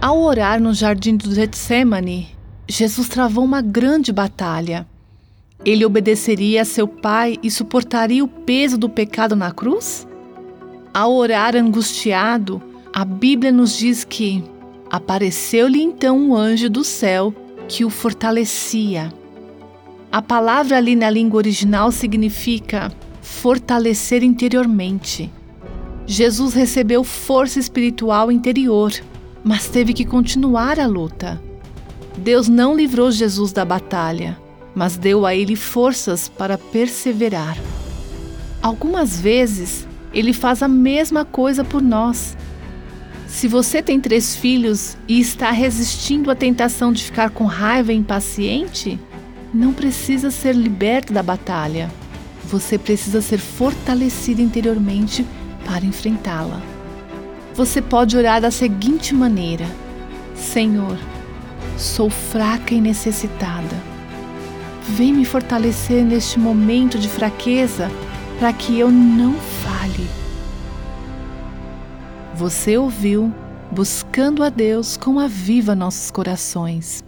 Ao orar no jardim do Getsemane, Jesus travou uma grande batalha. Ele obedeceria a seu Pai e suportaria o peso do pecado na cruz? Ao orar angustiado, a Bíblia nos diz que apareceu-lhe então um anjo do céu que o fortalecia. A palavra ali na língua original significa fortalecer interiormente. Jesus recebeu força espiritual interior, mas teve que continuar a luta. Deus não livrou Jesus da batalha, mas deu a ele forças para perseverar. Algumas vezes, ele faz a mesma coisa por nós. Se você tem três filhos e está resistindo à tentação de ficar com raiva e impaciente, não precisa ser liberto da batalha. Você precisa ser fortalecido interiormente para enfrentá-la. Você pode orar da seguinte maneira: Senhor, sou fraca e necessitada. Vem me fortalecer neste momento de fraqueza para que eu não fale. Você ouviu Buscando a Deus com Aviva Nossos Corações.